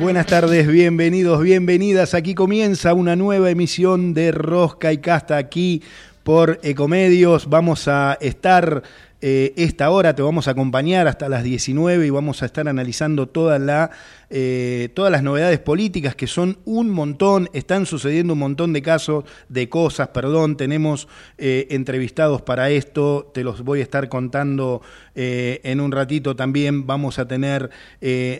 Buenas tardes, bienvenidos, bienvenidas. Aquí comienza una nueva emisión de Rosca y Casta aquí por Ecomedios. Vamos a estar eh, esta hora, te vamos a acompañar hasta las 19 y vamos a estar analizando eh, todas las novedades políticas, que son un montón, están sucediendo un montón de casos, de cosas, perdón, tenemos eh, entrevistados para esto, te los voy a estar contando en un ratito también, vamos a tener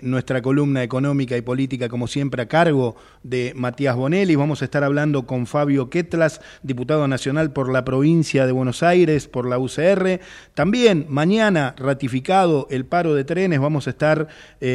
nuestra columna económica y política, como siempre, a cargo de Matías Bonelli, vamos a estar hablando con Fabio Ketlas, diputado nacional por la provincia de Buenos Aires, por la UCR, también mañana ratificado el paro de trenes, vamos a estar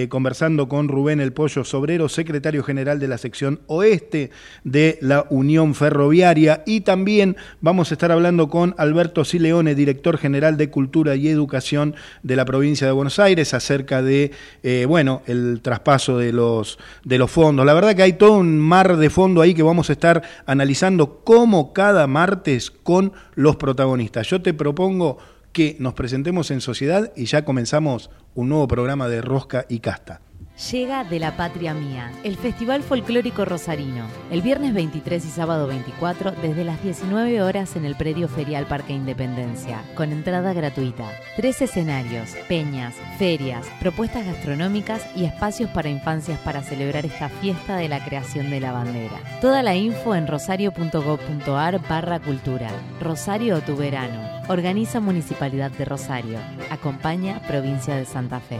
conversando con Rubén El Pollo Sobrero, secretario general de la sección oeste de la Unión Ferroviaria. Y también vamos a estar hablando con Alberto Sileone, director general de Cultura y Educación de la provincia de Buenos Aires, acerca de, eh, bueno, el traspaso de los, de los fondos. La verdad que hay todo un mar de fondo ahí que vamos a estar analizando como cada martes con los protagonistas. Yo te propongo que nos presentemos en sociedad y ya comenzamos un nuevo programa de Rosca y Casta. Llega De la Patria Mía, el Festival Folclórico Rosarino, el viernes 23 y sábado 24 desde las 19 horas en el predio ferial Parque Independencia, con entrada gratuita. Tres escenarios, peñas, ferias, propuestas gastronómicas y espacios para infancias para celebrar esta fiesta de la creación de la bandera. Toda la info en rosario.gov.ar barra cultura. Rosario tu verano. Organiza Municipalidad de Rosario. Acompaña Provincia de Santa Fe.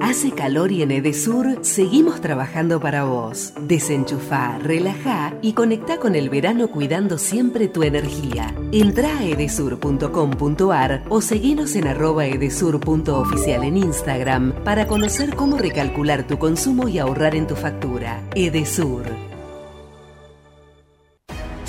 Hace calor y en Edesur seguimos trabajando para vos. Desenchufá, relajá y conectá con el verano cuidando siempre tu energía. Entrá a edesur.com.ar o seguinos en arroba edesur.oficial en Instagram para conocer cómo recalcular tu consumo y ahorrar en tu factura. Edesur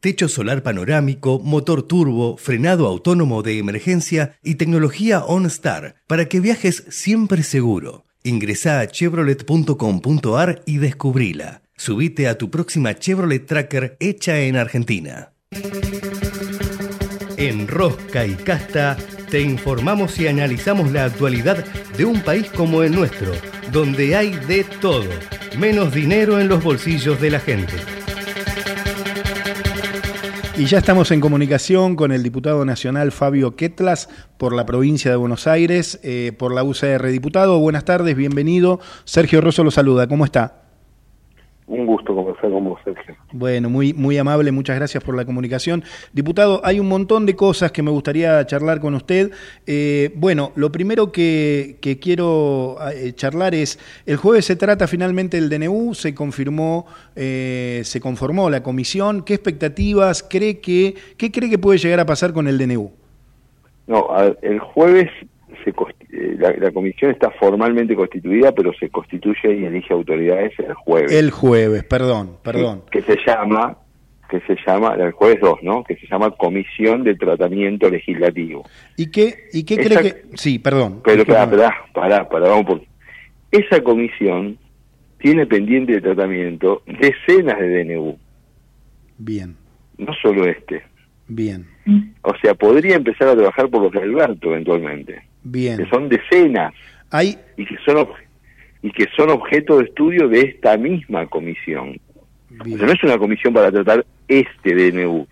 Techo solar panorámico, motor turbo, frenado autónomo de emergencia y tecnología OnStar para que viajes siempre seguro. Ingresa a chevrolet.com.ar y descubrila. Subite a tu próxima Chevrolet Tracker hecha en Argentina. En Rosca y Casta te informamos y analizamos la actualidad de un país como el nuestro, donde hay de todo, menos dinero en los bolsillos de la gente. Y ya estamos en comunicación con el diputado nacional Fabio Ketlas por la provincia de Buenos Aires, eh, por la UCR. Diputado, buenas tardes, bienvenido. Sergio Rosso lo saluda, ¿cómo está? Un gusto conversar con vos, Sergio. Bueno, muy, muy amable, muchas gracias por la comunicación. Diputado, hay un montón de cosas que me gustaría charlar con usted. Eh, bueno, lo primero que, quiero eh, charlar es, el jueves se trata finalmente el DNU, se confirmó, eh, se conformó la comisión. ¿Qué expectativas cree que, qué cree que puede llegar a pasar con el DNU? No, el jueves se, eh, la, comisión está formalmente constituida, pero se constituye y elige autoridades el jueves. El jueves, perdón, perdón. Que, se llama, que se llama, el jueves 2, ¿no? Que se llama Comisión de Tratamiento Legislativo. ¿Y qué, y qué cree que...? Sí, perdón. Pero pará, pará, pará, vamos por... Esa comisión tiene pendiente de tratamiento decenas de DNU. Bien. No solo este. Bien. O sea, podría empezar a trabajar por los de Alberto eventualmente. Bien. Que son decenas. Hay... Y que son, y que son objeto de estudio de esta misma comisión. O sea, no es una comisión para tratar este DNU,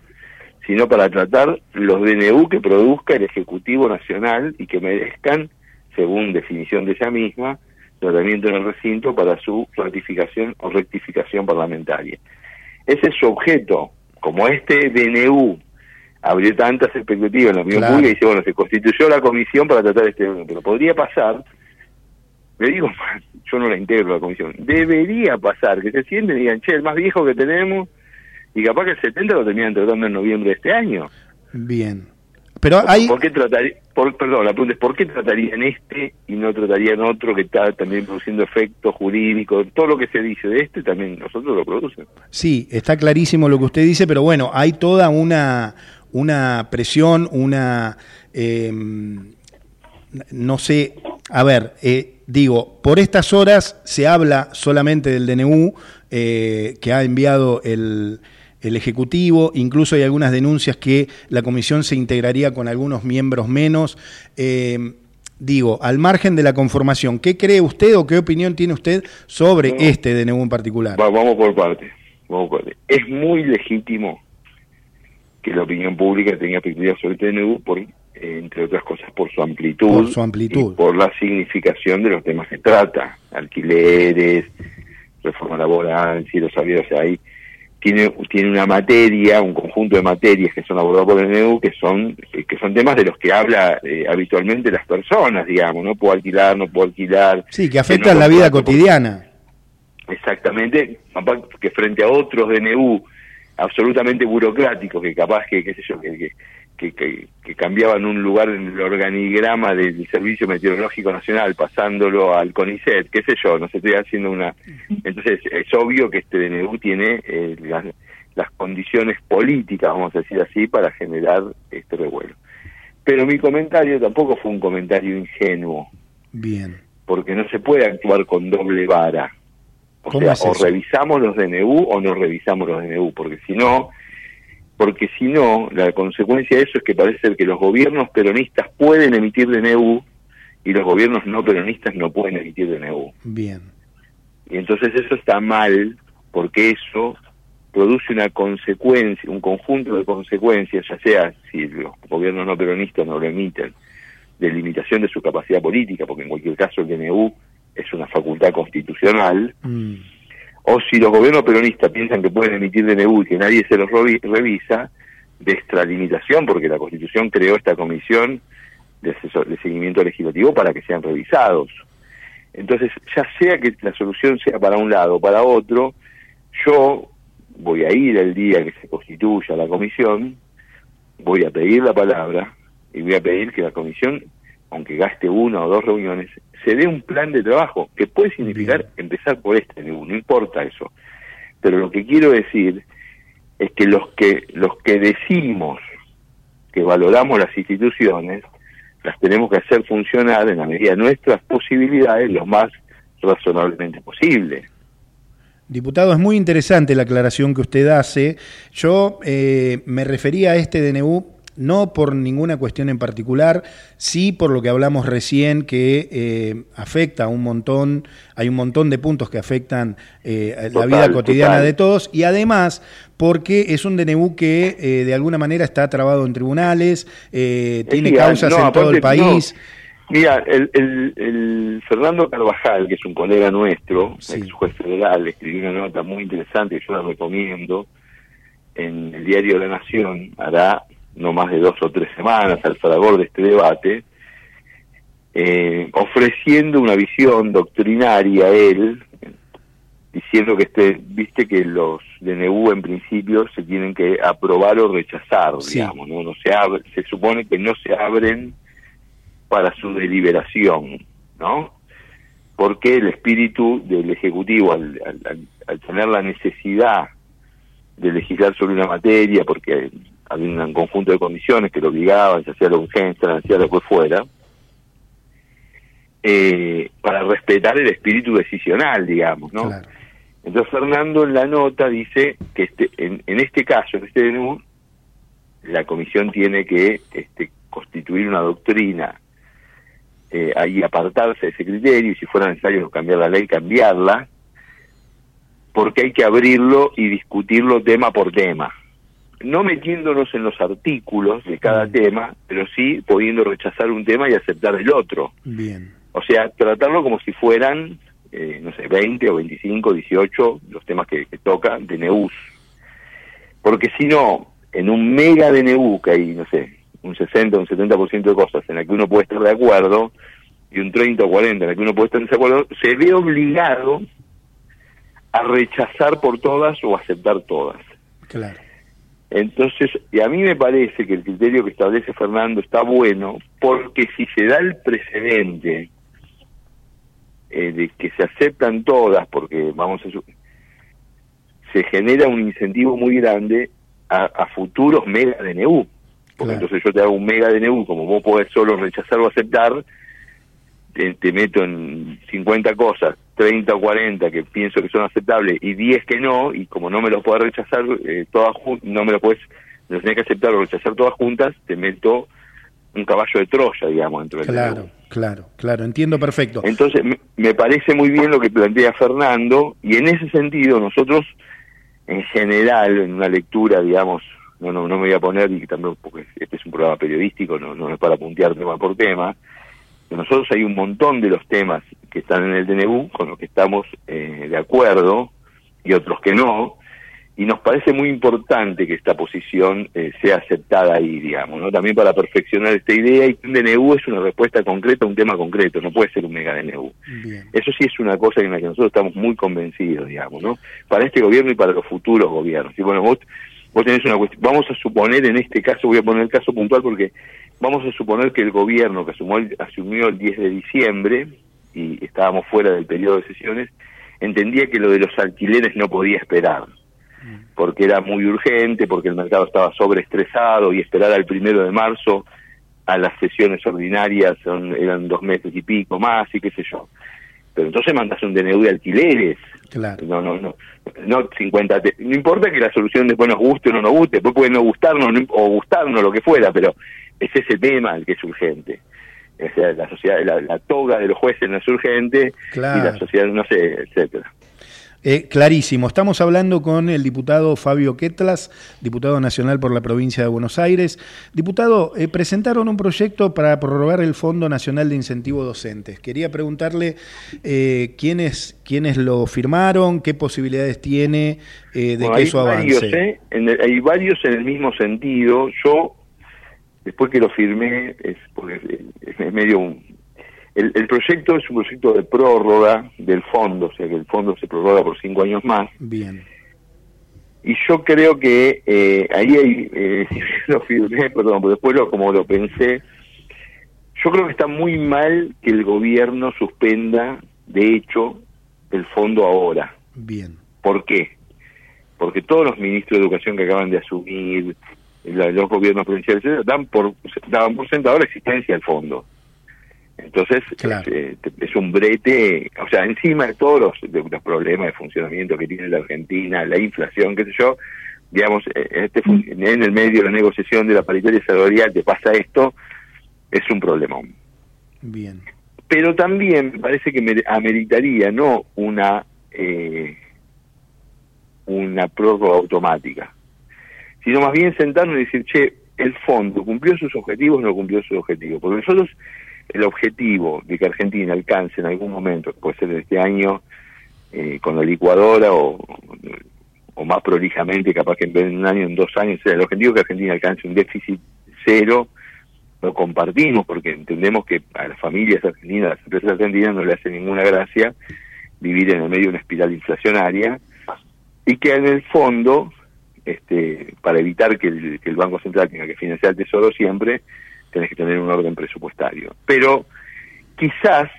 sino para tratar los DNU que produzca el Ejecutivo Nacional y que merezcan, según definición de ella misma, tratamiento en el recinto para su ratificación o rectificación parlamentaria. Ese es su objeto. Como este DNU abrió tantas expectativas en la opinión pública y dice, bueno, se constituyó la comisión para tratar este pero podría pasar, le digo, yo no la integro la comisión, debería pasar que se sienten y digan, che, el más viejo que tenemos, y capaz que el 70 lo terminan tratando en noviembre de este año. Bien. Pero hay... ¿Por qué trataría, perdón, la pregunta es, ¿por qué tratarían este y no tratarían otro que está también produciendo efectos jurídicos? Todo lo que se dice de este también nosotros lo producen. Sí, está clarísimo lo que usted dice, pero bueno, hay toda una una presión, una... Em, no sé, a ver, eh, digo, por estas horas se habla solamente del DNU eh, que ha enviado el, el, Ejecutivo, incluso hay algunas denuncias que la comisión se integraría con algunos miembros menos. Em, digo, al margen de la conformación, ¿qué cree usted o qué opinión tiene usted sobre este DNU en particular? vamos por partes. Vamos por parte. Es muy legítimo que la opinión pública tenga expectativas sobre el TNU por, entre otras cosas, por su amplitud. Por su amplitud. por la significación de los temas que trata. Alquileres, reforma laboral, cielos abiertos, ahí tiene, tiene una materia, un conjunto de materias que son abordadas por el TNU que son, que son temas de los que habla eh, habitualmente las personas, digamos, no puedo alquilar, no puedo alquilar. Sí, que afectan la vida cotidiana. Exactamente, que frente a otros DNU absolutamente burocráticos que capaz que, qué sé yo, que, que, que, cambiaban un lugar en el organigrama del Servicio Meteorológico Nacional pasándolo al CONICET, qué sé yo, no se estoy haciendo una... Entonces es obvio que este DNU tiene eh, las, las condiciones políticas, vamos a decir así, para generar este revuelo. Pero mi comentario tampoco fue un comentario ingenuo. Bien. Porque no se puede actuar con doble vara. O sea, o revisamos los DNU o no revisamos los DNU, porque si no, porque si no, la consecuencia de eso es que parece ser que los gobiernos peronistas pueden emitir DNU y los gobiernos no peronistas no pueden emitir DNU. Bien. Y entonces eso está mal, porque eso produce una consecuencia, un conjunto de consecuencias, ya sea si los gobiernos no peronistas no lo emiten, de limitación de su capacidad política, porque en cualquier caso el DNU es una facultad constitucional, mm. o si los gobiernos peronistas piensan que pueden emitir DNU y que nadie se los revisa, de extralimitación, porque la Constitución creó esta comisión de, de seguimiento legislativo para que sean revisados. Entonces, ya sea que la solución sea para un lado o para otro, yo voy a ir el día que se constituya la comisión, voy a pedir la palabra y voy a pedir que la comisión, aunque gaste una o dos reuniones, se dé un plan de trabajo, que puede significar empezar por este no importa eso. Pero lo que quiero decir es que los que los que decimos que valoramos las instituciones, las tenemos que hacer funcionar en la medida de nuestras posibilidades lo más razonablemente posible. Diputado, es muy interesante la aclaración que usted hace. Yo eh, me refería a este DNU no por ninguna cuestión en particular, sí por lo que hablamos recién que eh, afecta a un montón, hay un montón de puntos que afectan eh, la vida cotidiana de todos y además porque es un DNU que eh, de alguna manera está trabado en tribunales, tiene causas en todo el país. Mira, el, Fernando Carvajal, que es un colega nuestro, ex juez federal, escribió una nota muy interesante que yo la recomiendo en el diario La Nación, hará no más de dos o tres semanas al fragor de este debate, eh, ofreciendo una visión doctrinaria a él, diciendo que este, viste que los DNU en principio se tienen que aprobar o rechazar, digamos, ¿no? no se abre, se supone que no se abren para su deliberación, ¿no? Porque el espíritu del Ejecutivo, al, al tener la necesidad de legislar sobre una materia, porque había un conjunto de condiciones que lo obligaban, se hacía la urgencia, se hacía lo que fuera, eh, para respetar el espíritu decisional, digamos, ¿no? Entonces Fernando en la nota dice que este, en, este caso, en este DNU, la comisión tiene que este, constituir una doctrina eh, ahí apartarse de ese criterio y si fuera necesario cambiar la ley, cambiarla, porque hay que abrirlo y discutirlo tema por tema no metiéndonos en los artículos de cada mm. tema, pero sí pudiendo rechazar un tema y aceptar el otro. Bien. O sea, tratarlo como si fueran, eh, no sé, 20 o 25, 18 los temas que, que toca DNUs. Porque si no, en un mega DNU que hay, no sé, un 60 o un 70% de cosas en las que uno puede estar de acuerdo y un 30 o 40 en las que uno puede estar en desacuerdo, se ve obligado a rechazar por todas o aceptar todas. Claro. Entonces, y a mí me parece que el criterio que establece Fernando está bueno, porque si se da el precedente eh, de que se aceptan todas, porque vamos a se genera un incentivo muy grande a, futuros mega DNU. Porque entonces yo te hago un mega DNU, como vos podés solo rechazar o aceptar, te, meto en 50 cosas, 30 o 40 que pienso que son aceptables y 10 que no, y como no me lo puedo rechazar eh, todas no me lo puedes, lo tenés que aceptar o rechazar todas juntas, te meto un caballo de Troya, digamos, dentro del Claro, claro, claro, entiendo perfecto. Entonces, me parece muy bien lo que plantea Fernando, y en ese sentido nosotros, en general, en una lectura, digamos, no, no, no me voy a poner, y también porque este es un programa periodístico, no, no es para puntear tema por tema, nosotros hay un montón de los temas que están en el DNU con los que estamos eh, de acuerdo y otros que no, y nos parece muy importante que esta posición eh, sea aceptada ahí, digamos, ¿no? También para perfeccionar esta idea y que un DNU es una respuesta concreta a un tema concreto, no puede ser un mega DNU. Eso sí es una cosa en la que nosotros estamos muy convencidos, digamos, ¿no? Para este gobierno y para los futuros gobiernos. Y bueno, vos, vos tenés una cuestión, vamos a suponer en este caso, voy a poner el caso puntual porque vamos a suponer que el gobierno que asumió el, asumió el 10 de diciembre, y estábamos fuera del periodo de sesiones, entendía que lo de los alquileres no podía esperar, porque era muy urgente, porque el mercado estaba sobreestresado y esperar al primero de marzo a las sesiones ordinarias son, eran dos meses y pico más y qué sé yo. Pero entonces mandas un DNU de alquileres. Claro. No, no, no. No 50. No importa que la solución después nos guste o no nos guste, después puede no gustarnos o gustarnos, lo que fuera, pero es ese tema el que es urgente. La sociedad, la, toga de los jueces no es urgente y la sociedad no sé, etcétera. Eh, clarísimo. Estamos hablando con el diputado Fabio Quetlas, diputado nacional por la provincia de Buenos Aires. Diputado, eh, presentaron un proyecto para prorrogar el Fondo Nacional de Incentivo Docentes. Quería preguntarle eh, quiénes, quiénes lo firmaron, qué posibilidades tiene de que eso avance. hay varios en el mismo sentido. Yo después que lo firmé, es, porque es, medio un... El, proyecto es un proyecto de prórroga del fondo, o sea que el fondo se prorroga por cinco años más. Bien. Y yo creo que eh, ahí hay, eh, lo firmé, perdón, pero después lo, como lo pensé, yo creo que está muy mal que el gobierno suspenda, de hecho, el fondo ahora. Bien. ¿Por qué? Porque todos los ministros de Educación que acaban de asumir, los gobiernos provinciales dan por daban por sentado la existencia del fondo. Entonces este, es, un brete o sea encima de todos los, problemas de funcionamiento que tiene la Argentina la inflación qué sé yo digamos eh, este en el medio de la negociación de la paritaria salarial te pasa esto es un problemón. Bien. Pero también me parece que ameritaría no una eh, una prórroga automática sino más bien sentarnos y decir, che, el fondo cumplió sus objetivos o no cumplió sus objetivos. Porque nosotros, el objetivo de que Argentina alcance en algún momento, puede ser este año, eh, con la licuadora o, o más prolijamente, capaz que en un año, en dos años, sea, el objetivo que Argentina alcance un déficit cero, lo compartimos porque entendemos que a las familias argentinas, a las empresas argentinas no le hace ninguna gracia vivir en el medio de una espiral inflacionaria y que en el fondo este, para evitar que el, Banco Central tenga que financiar el Tesoro siempre, tenés que tener un orden presupuestario. Pero quizás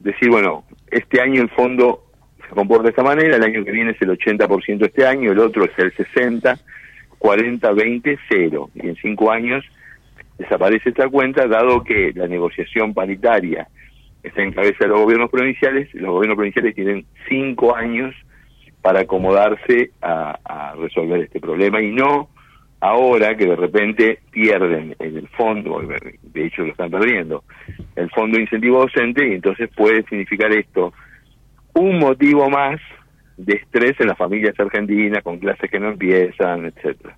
decir, bueno, este año el fondo se comporta de esta manera, el año que viene es el 80% este año, el otro es el 60, 40, 20, 0. Y en cinco años desaparece esta cuenta, dado que la negociación paritaria está en cabeza de los gobiernos provinciales, los gobiernos provinciales tienen cinco años para acomodarse a, resolver este problema y no ahora que de repente pierden en el fondo, de hecho lo están perdiendo, el fondo de incentivo docente y entonces puede significar esto un motivo más de estrés en las familias argentinas, con clases que no empiezan, etcétera.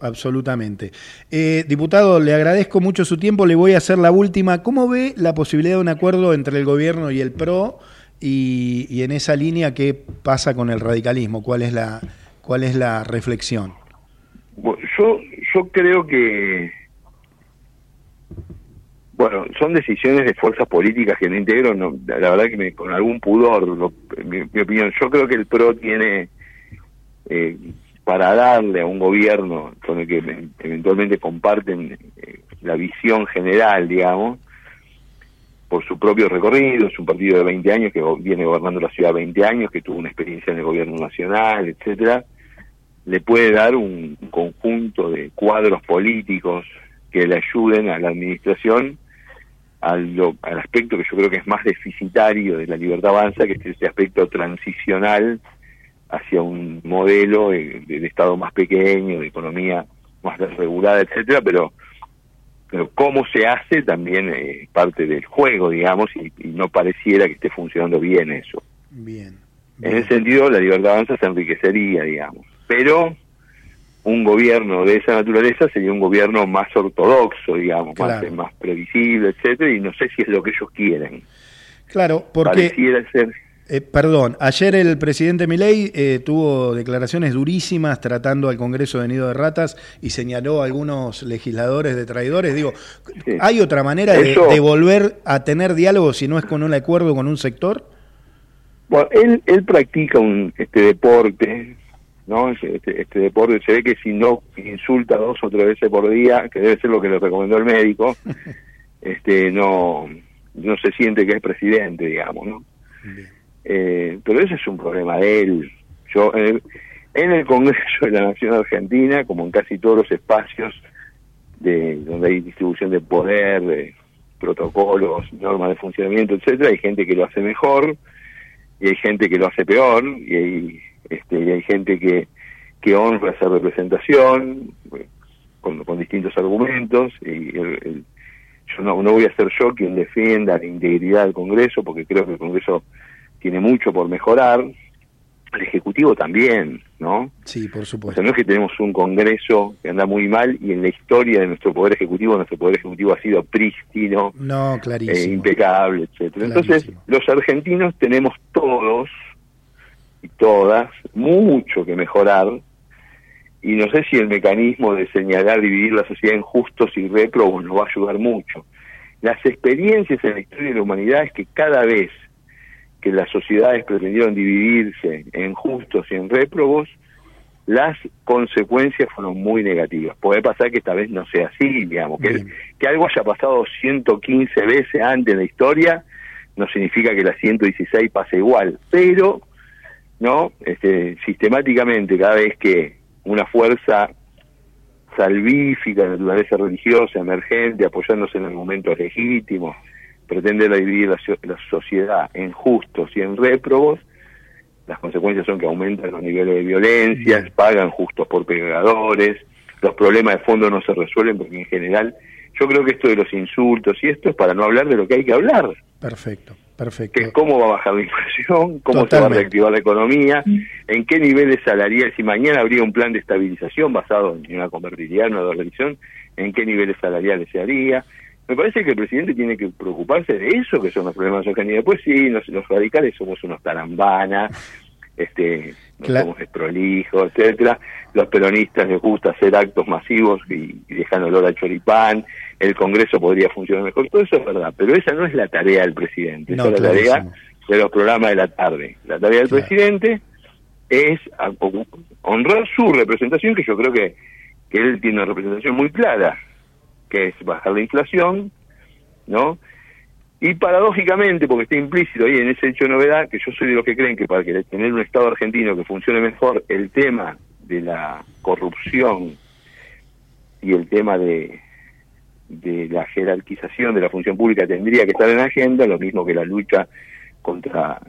absolutamente. Eh, diputado, le agradezco mucho su tiempo, le voy a hacer la última. ¿Cómo ve la posibilidad de un acuerdo entre el gobierno y el PRO? Y, en esa línea, ¿qué pasa con el radicalismo? ¿Cuál es la, cuál es la reflexión? yo, yo creo que bueno, son decisiones de fuerzas políticas que no integro, no, la verdad que me, con algún pudor, mi, opinión. Yo creo que el PRO tiene, eh, para darle a un gobierno con el que eventualmente comparten eh, la visión general, digamos, por su propio recorrido, es un partido de 20 años que viene gobernando la ciudad 20 años, que tuvo una experiencia en el gobierno nacional, etcétera, le puede dar un conjunto de cuadros políticos que le ayuden a la administración al, al, aspecto que yo creo que es más deficitario de la libertad avanza, que es ese aspecto transicional hacia un modelo de, Estado más pequeño, de economía más desregulada, etcétera, pero pero cómo se hace también es parte del juego, digamos, y, no pareciera que esté funcionando bien eso. Bien, bien. En ese sentido, la libertad avanza se enriquecería, digamos. Pero un gobierno de esa naturaleza sería un gobierno más ortodoxo, digamos, más, previsible, etcétera, y no sé si es lo que ellos quieren. Claro, porque eh, perdón, ayer el presidente Milei eh, tuvo declaraciones durísimas tratando al Congreso de Nido de Ratas y señaló a algunos legisladores de traidores. Digo, ¿hay otra manera de, de, volver a tener diálogo si no es con un acuerdo con un sector? Bueno, él, él practica un este deporte ¿no? Este, este, deporte se ve que si no insulta dos o tres veces por día, que debe ser lo que le recomendó el médico, este no no se siente que es presidente, digamos, ¿no? Eh, pero ese es un problema de él. Yo en el, Congreso de la Nación Argentina, como en casi todos los espacios de donde hay distribución de poder, de protocolos, normas de funcionamiento, etcétera, hay gente que lo hace mejor y hay gente que lo hace peor y hay este, y hay gente que, que honra esa representación con, distintos argumentos y yo no, no voy a ser yo quien defienda la integridad del Congreso porque creo que el Congreso tiene mucho por mejorar el Ejecutivo también, ¿no? Sí, por supuesto. O sea, no es que tenemos un Congreso que anda muy mal y en la historia de nuestro Poder Ejecutivo, nuestro Poder Ejecutivo ha sido prístino, no, eh, impecable, etcétera. Entonces, los argentinos tenemos todos y todas mucho que mejorar y no sé si el mecanismo de señalar, dividir la sociedad en justos y réprobos nos va a ayudar mucho. Las experiencias en la historia de la humanidad es que cada vez que las sociedades pretendieron dividirse en justos y en réprobos, las consecuencias fueron muy negativas. Puede pasar que esta vez no sea así, digamos, que, que algo haya pasado 115 veces antes en la historia, no significa que la 116 pase igual, pero ¿no? Este, sistemáticamente, cada vez que una fuerza salvífica de naturaleza religiosa, emergente, apoyándose en argumentos legítimos, pretende dividir la, la sociedad en justos y en réprobos, las consecuencias son que aumentan los niveles de violencia, pagan justos por pegadores, los problemas de fondo no se resuelven porque en general yo creo que esto de los insultos y esto es para no hablar de lo que hay que hablar. Perfecto. Perfecto. Que cómo va a bajar la inflación, cómo se va a reactivar la economía, en qué niveles salariales, si mañana habría un plan de estabilización basado en una convertibilidad, una dolarización, en qué niveles salariales se haría. Me parece que el presidente tiene que preocuparse de eso, que son los problemas de Argentina. Después sí, los, los radicales somos unos tarambanas, este, no somos desprolijos, etcétera. Los peronistas les gusta hacer actos masivos y, y dejan olor a choripán. El Congreso podría funcionar mejor. Todo eso es verdad, pero esa no es la tarea del presidente. esa es la tarea de los programas de la tarde. La tarea del presidente es honrar su representación, que yo creo que, que él tiene una representación muy clara, que es bajar la inflación, ¿no? Y paradójicamente, porque está implícito ahí en ese hecho de novedad, que yo soy de los que creen que para que tener un Estado argentino que funcione mejor, el tema de la corrupción y el tema de, de la jerarquización de la función pública tendría que estar en la agenda, lo mismo que la lucha contra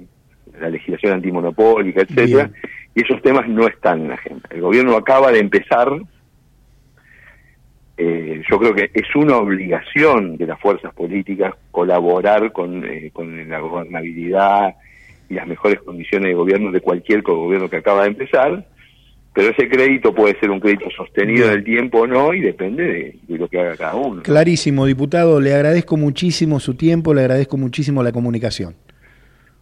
la legislación antimonopólica, etcétera, y esos temas no están en la agenda. El gobierno acaba de empezar eh, yo creo que es una obligación de las fuerzas políticas colaborar con, eh, con la gobernabilidad y las mejores condiciones de gobierno de cualquier gobierno que acaba de empezar, pero ese crédito puede ser un crédito sostenido en el tiempo o no y depende de, lo que haga cada uno. Clarísimo, diputado, le agradezco muchísimo su tiempo, le agradezco muchísimo la comunicación.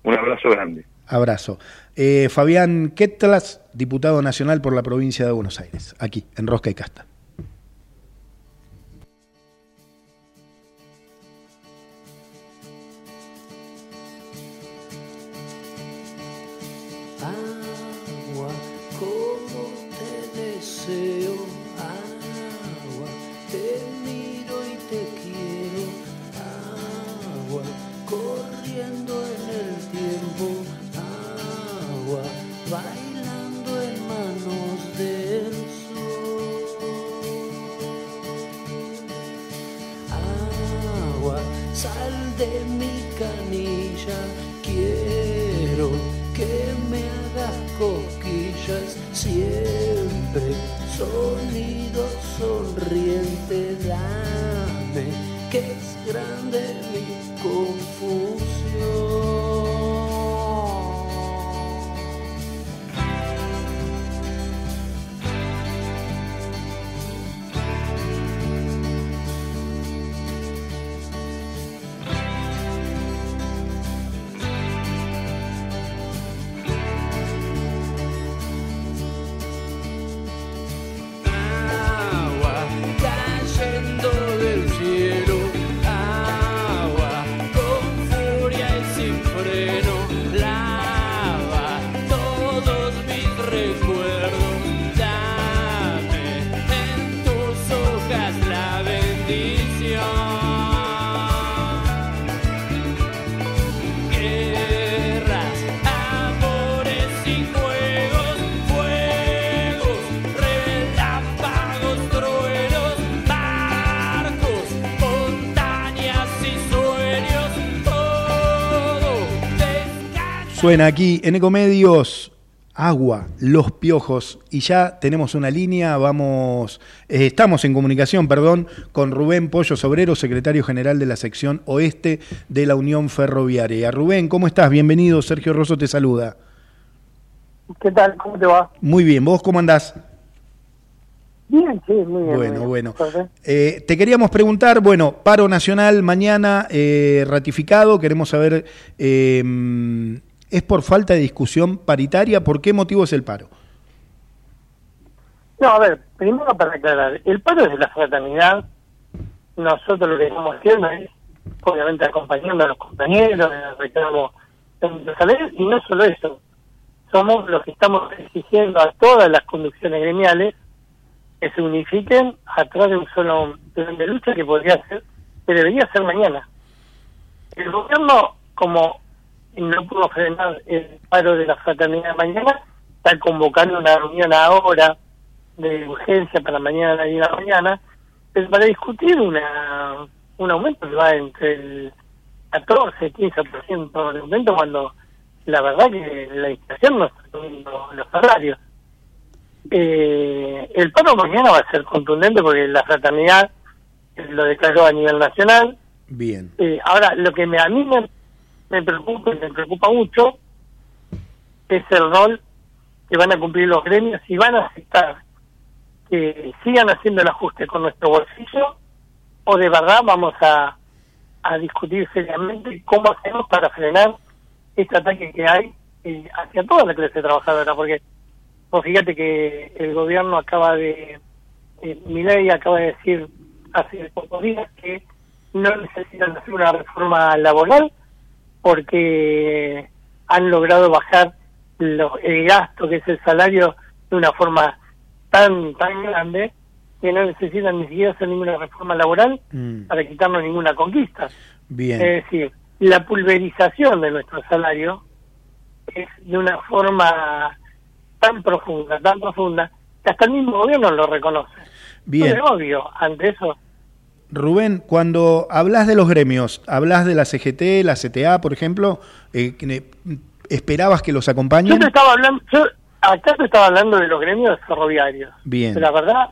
Un abrazo grande. Abrazo. Eh, Fabián Ketlas, diputado nacional por la provincia de Buenos Aires, aquí, en Rosca y Casta. Suena aquí en Ecomedios agua, los piojos y ya tenemos una línea, vamos, eh, estamos en comunicación, perdón, con Rubén Pollo Sobrero, secretario general de la sección oeste de la Unión Ferroviaria. Rubén, ¿cómo estás? Bienvenido, Sergio Rosso te saluda. ¿Qué tal? ¿Cómo te va? Muy bien, ¿vos cómo andás? Bien, sí, muy bien. Bueno, bueno. Eh, te queríamos preguntar, bueno, paro nacional mañana eh, ratificado, queremos saber ¿Es por falta de discusión paritaria? ¿Por qué motivo es el paro? No, a ver, primero para aclarar, el paro es de la fraternidad. Nosotros lo que estamos haciendo es, obviamente, acompañando a los compañeros en el reclamo de y no solo eso, somos los que estamos exigiendo a todas las conducciones gremiales que se unifiquen atrás de un solo plan de lucha que podría ser, que debería ser mañana. El gobierno, como no pudo frenar el paro de la fraternidad mañana, está convocando una reunión ahora de urgencia para mañana y la mañana, pues para discutir una un aumento que va entre el 14 y 15% de aumento cuando la verdad que la inflación no está subiendo los salarios. Eh, el paro mañana va a ser contundente porque la fraternidad lo declaró a nivel nacional. Bien. Eh, ahora, lo que me, a mí me me preocupa y me preocupa mucho es el rol que van a cumplir los gremios y van a aceptar que sigan haciendo el ajuste con nuestro bolsillo o de verdad vamos a, a discutir seriamente cómo hacemos para frenar este ataque que hay eh, hacia toda la clase trabajadora, porque vos fíjate que el gobierno acaba de, eh, mi ley acaba de decir hace pocos días que no necesitan hacer una reforma laboral, porque han logrado bajar el gasto que es el salario de una forma tan tan grande que no necesitan ni siquiera hacer ninguna reforma laboral mm. para quitarnos ninguna conquista. Bien. Es decir, la pulverización de nuestro salario es de una forma tan profunda, tan profunda, que hasta el mismo gobierno lo reconoce. Bien. es obvio, ante eso Rubén, cuando hablas de los gremios, hablas de la CGT, la CTA, por ejemplo, eh, ¿esperabas que los acompañen? Yo te estaba hablando, yo acá te estaba hablando de los gremios ferroviarios. Bien. la verdad,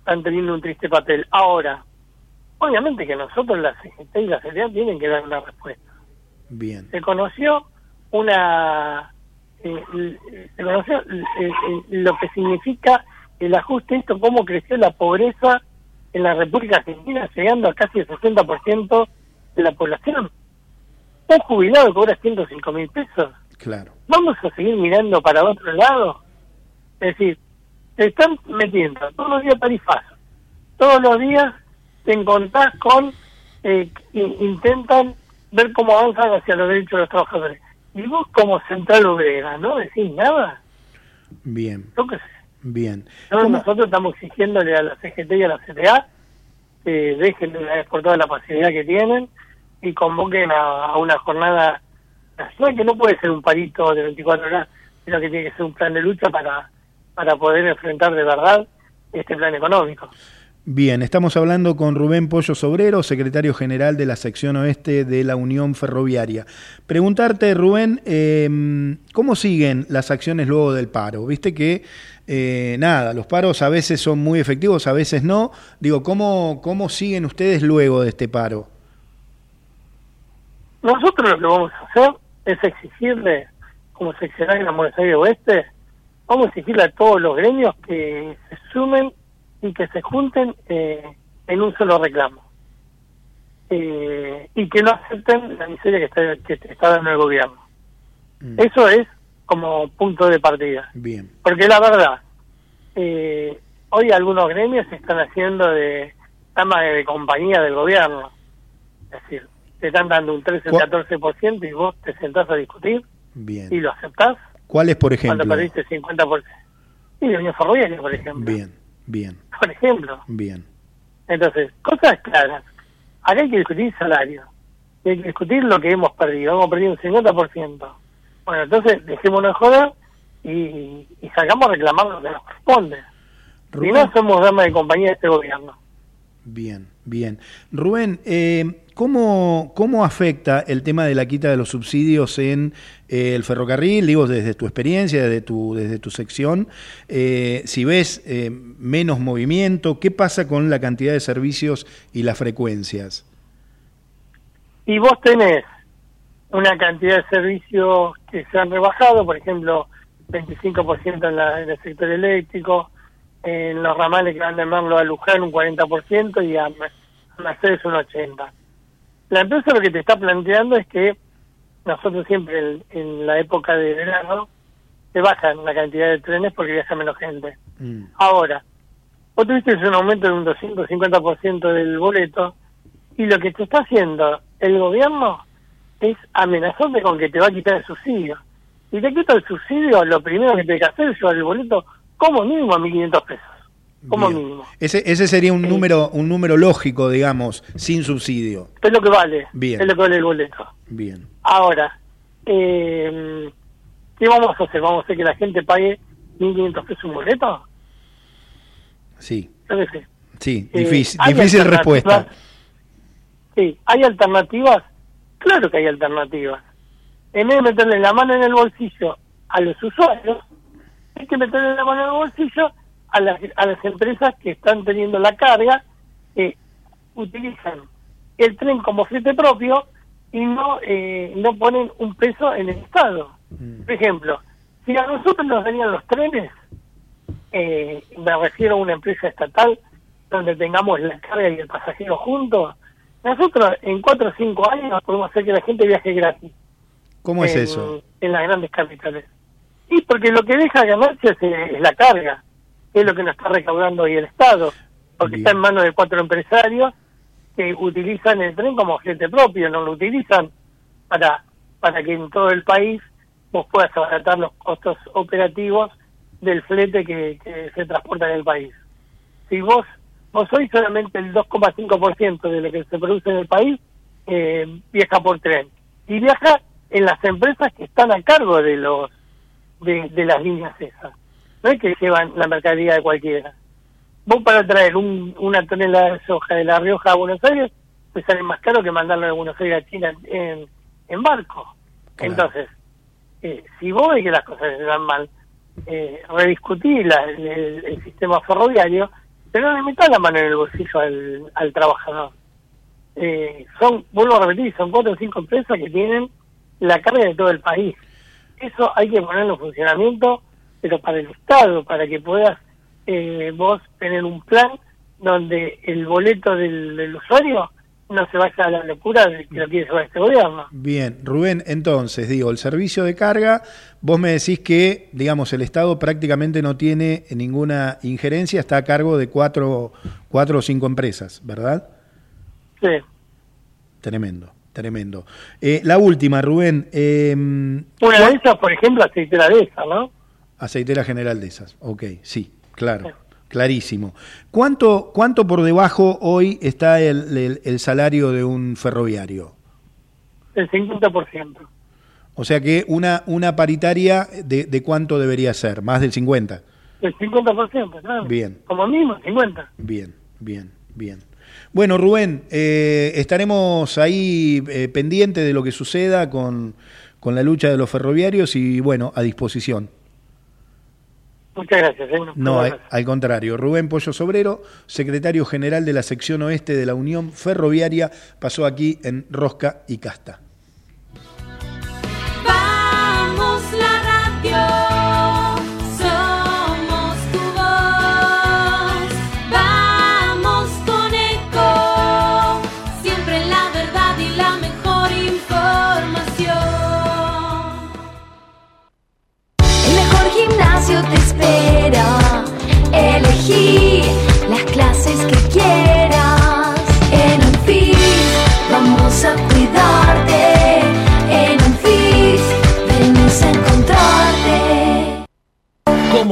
están teniendo un triste papel. Ahora, obviamente que nosotros, la CGT y la CTA, tienen que dar una respuesta. Bien. Se conoció una eh, se conoció lo que significa el ajuste esto cómo creció la pobreza en la República Argentina llegando a casi el 60% de la población un jubilado cobra 105 mil pesos claro vamos a seguir mirando para otro lado es decir te están metiendo todos los días tarifas todos los días te encontrás con eh, intentan ver cómo avanzan hacia los derechos de los trabajadores. Y vos como central obrera, ¿no decís nada? Bien. Yo qué sé. Bien. nosotros estamos exigiéndole a la CGT y a la CTA que dejen de una vez por toda la pasividad que tienen y convoquen a, una jornada nacional que no puede ser un parito de 24 horas, sino que tiene que ser un plan de lucha para, para poder enfrentar de verdad este plan económico. Bien, estamos hablando con Rubén Pollo Sobrero, secretario general de la sección oeste de la Unión Ferroviaria. Preguntarte, Rubén, em, ¿cómo siguen las acciones luego del paro? Viste que, eh, nada, los paros a veces son muy efectivos, a veces no. Digo, ¿cómo, ¿cómo siguen ustedes luego de este paro? Nosotros lo que vamos a hacer es exigirle, como seccional en la Buenos Aires Oeste, vamos a exigirle a todos los gremios que se sumen y que se junten eh, en un solo reclamo. Eh, y que no acepten la miseria que está, que está dando el gobierno. Mm. Eso es como punto de partida. Bien. Porque la verdad, eh, hoy algunos gremios se están haciendo de dama de compañía del gobierno. Es decir, te están dando un 13 o 14% y vos te sentás a discutir Bien. y lo aceptás. ¿Cuáles, por ejemplo? Cuando perdiste 50%. Y la Unión Ferroviaria, por ejemplo. Bien. Bien. Por ejemplo. Bien. Entonces, cosas claras. Acá hay que discutir salario. Hay que discutir lo que hemos perdido. Hemos perdido un 50%. Bueno, entonces dejémonos de joder y, y salgamos a reclamar lo que nos corresponde. Y no somos damas de compañía de este gobierno. Bien, bien. Rubén, eh, ¿cómo, ¿cómo afecta el tema de la quita de los subsidios en eh, el ferrocarril? Digo, desde tu experiencia, desde tu, desde tu sección, eh, si ves menos movimiento, ¿qué pasa con la cantidad de servicios y las frecuencias? Y vos tenés una cantidad de servicios que se han rebajado, por ejemplo, 25% en, la, en el sector eléctrico, en los ramales que van de Merlo a Luján un 40% y a Mercedes un 80%. La empresa lo que te está planteando es que nosotros siempre en, la época de verano se bajan la cantidad de trenes porque viaja menos gente. Mm. Ahora, vos tuviste un aumento de un 250% del boleto y lo que te está haciendo el gobierno es amenazarte con que te va a quitar el subsidio. Si te quita el subsidio, lo primero que te hay que hacer es llevar el boleto como mínimo a 1.500 pesos. Como mínimo. Ese, ese sería un número un número lógico, digamos, sin subsidio. Es lo que vale. Bien. Es lo que vale el boleto. Bien. Ahora, eh, ¿qué vamos a hacer? ¿Vamos a hacer que la gente pague 1.500 pesos un boleto? Sí. Sí, eh, difícil, difícil respuesta. Sí, ¿hay alternativas? Claro que hay alternativas. En vez de meterle la mano en el bolsillo a los usuarios, hay que meterle la mano en el bolsillo a las, a las empresas que están teniendo la carga, que utilizan el tren como flete propio y no eh, no ponen un peso en el Estado. Mm. Por ejemplo, si a nosotros nos venían los trenes, eh, me refiero a una empresa estatal donde tengamos la carga y el pasajero juntos, nosotros en cuatro o cinco años podemos hacer que la gente viaje gratis. ¿Cómo es eso? En las grandes capitales. Sí, porque lo que deja ganancias es, la carga, es lo que nos está recaudando hoy el Estado, porque está en manos de cuatro empresarios que utilizan el tren como gente propio, no lo utilizan para, para que en todo el país vos puedas abaratar los costos operativos del flete que, se transporta en el país. Si vos, vos sois solamente el 2,5% de lo que se produce en el país, eh, viaja por tren. Y viaja en las empresas que están a cargo de los de, las líneas esas. No es que llevan la mercadería de cualquiera. Vos para traer un, una tonelada de soja de La Rioja a Buenos Aires, te sale más caro que mandarlo de Buenos Aires a China en, en barco. Entonces, eh, si vos ves que las cosas se dan mal, eh, rediscutir el, sistema ferroviario, pero no le metas la mano en el bolsillo al, al trabajador. Eh, son, vuelvo a repetir, son cuatro o cinco empresas que tienen la carga de todo el país. Eso hay que ponerlo en funcionamiento, pero para el Estado, para que puedas eh, vos tener un plan donde el boleto del, usuario no se vaya a la locura de que lo quiere llevar este gobierno. Bien, Rubén, entonces, digo, el servicio de carga, vos me decís que, digamos, el Estado prácticamente no tiene ninguna injerencia, está a cargo de cuatro, cuatro o cinco empresas, ¿verdad? Sí. Tremendo, tremendo. Eh, la última, Rubén. Eh, Una de esas, por ejemplo, aceitera de esa, ¿no? Aceitera general de esas, ok, sí, claro. Clarísimo. ¿Cuánto, ¿Cuánto por debajo hoy está el, el, salario de un ferroviario? El 50%. O sea que una, una paritaria, de, de cuánto debería ser? ¿Más del 50%? El 50%, claro. Bien. Como mínimo, 50%. Bien, bien, bien. Bueno, Rubén, eh, estaremos ahí eh, pendientes de lo que suceda con, con la lucha de los ferroviarios y, bueno, a disposición. Muchas gracias. ¿eh? No, al contrario. Rubén Pollo Sobrero, secretario general de la sección oeste de la Unión Ferroviaria, pasó aquí en Rosca y Casta.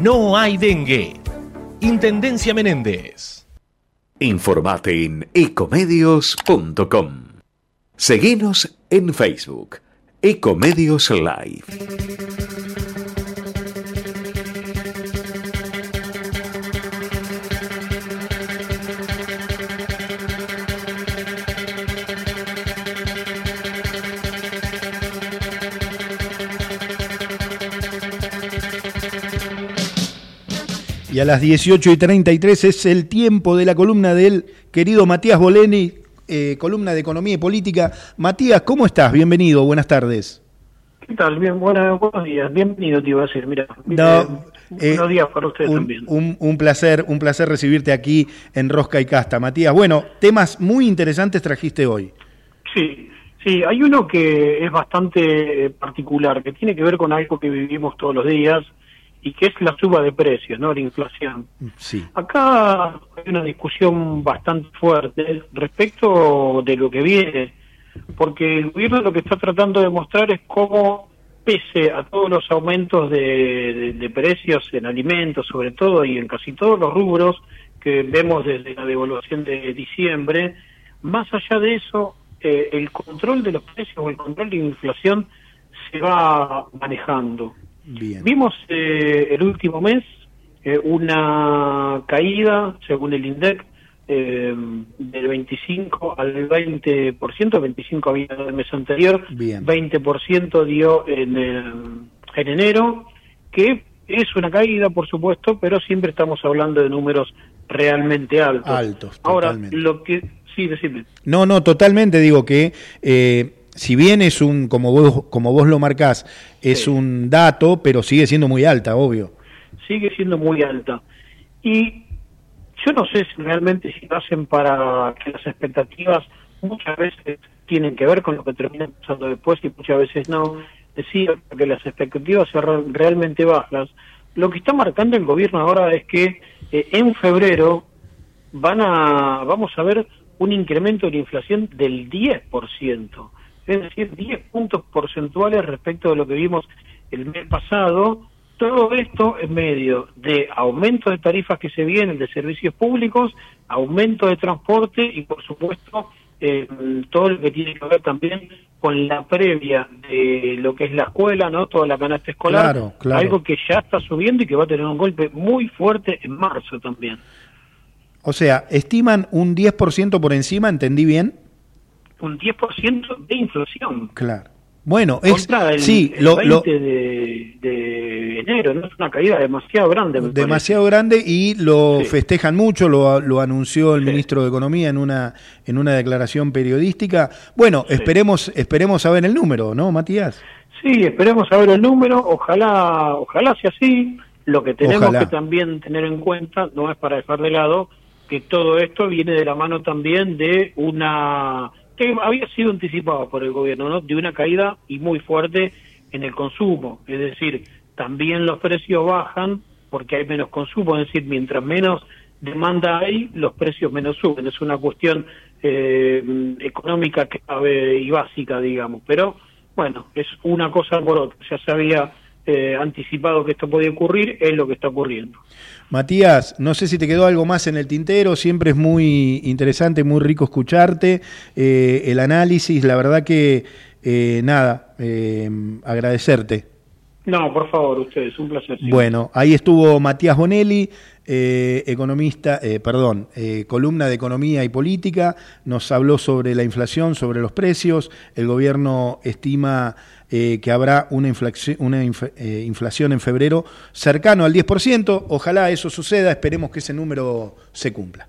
no hay dengue. Intendencia Menéndez. Informate en ecomedios.com. Seguinos en Facebook. Ecomedios Live. Y a las 18 y 33 es el tiempo de la columna del querido Matías Boleni, eh, columna de Economía y Política. Matías, ¿cómo estás? Bienvenido, buenas tardes. ¿Qué tal? Bien, buenos días. Bienvenido, te iba a decir. Mira, eh, buenos días para usted también. Un, placer, un placer recibirte aquí en Rosca y Casta. Matías, bueno, temas muy interesantes trajiste hoy. Sí, sí, hay uno que es bastante eh, particular, que tiene que ver con algo que vivimos todos los días, y que es la suba de precios, ¿no? La inflación. Sí. Acá hay una discusión bastante fuerte respecto de lo que viene, porque el gobierno lo que está tratando de mostrar es cómo, pese a todos los aumentos de, precios en alimentos, sobre todo, y en casi todos los rubros que vemos desde la devaluación de diciembre, más allá de eso, eh, el control de los precios o el control de la inflación se va manejando. Vimos eh, el último mes eh, una caída, según el INDEC, eh, del 25 al 20%, 25 había el mes anterior, 20% dio en, en enero, que es una caída, por supuesto, pero siempre estamos hablando de números realmente altos. Altos, Ahora, lo que... Sí, decime. No, no, totalmente digo que si bien es un, como vos, como vos lo marcás, es un dato, pero sigue siendo muy alta, obvio. Sigue siendo muy alta. Y yo no sé si realmente si lo hacen para que las expectativas muchas veces tienen que ver con lo que termina pasando después y muchas veces no. Decía que las expectativas sean realmente bajas. Lo que está marcando el gobierno ahora es que eh, en febrero van a, vamos a ver un incremento de la inflación del 10% es decir, 10 puntos porcentuales respecto de lo que vimos el mes pasado. Todo esto en medio de aumento de tarifas que se vienen de servicios públicos, aumento de transporte y, por supuesto, eh, todo lo que tiene que ver también con la previa de lo que es la escuela, ¿no? Toda la canasta escolar, Claro, claro. algo que ya está subiendo y que va a tener un golpe muy fuerte en marzo también. O sea, estiman un 10% por encima, ¿entendí bien? Un 10% de inflación. Claro. Bueno, es el, sí, el lo, 20 lo- de, de enero, ¿no? Es una caída demasiado grande. demasiado grande y lo Sí. festejan mucho, lo, lo anunció el ministro de Economía en una en una declaración periodística. Bueno, esperemos esperemos a ver el número, ¿no, Matías? Sí, esperemos a ver el número, ojalá, ojalá sea así. Lo que tenemos Ojalá. que también tener en cuenta, no es para dejar de lado, que todo esto viene de la mano también de una que había sido anticipado por el gobierno, ¿no? De una caída y muy fuerte en el consumo, es decir, también los precios bajan porque hay menos consumo, es decir, mientras menos demanda hay, los precios menos suben. Es una cuestión eh, económica clave y básica, digamos. Pero bueno, es una cosa por otra. Ya se había eh, anticipado que esto podía ocurrir, es lo que está ocurriendo. Matías, no sé si te quedó algo más en el tintero, siempre es muy interesante, muy rico escucharte, eh, el análisis, la verdad que eh, nada, agradecerte. No, por favor, ustedes, un placer. sí. Bueno, ahí estuvo Matías Bonelli, eh, economista, eh, perdón, eh, columna de economía y política, nos habló sobre la inflación, sobre los precios, el gobierno estima eh, que habrá una, inflación, eh, inflación en febrero cercano al 10%, ojalá eso suceda, esperemos que ese número se cumpla.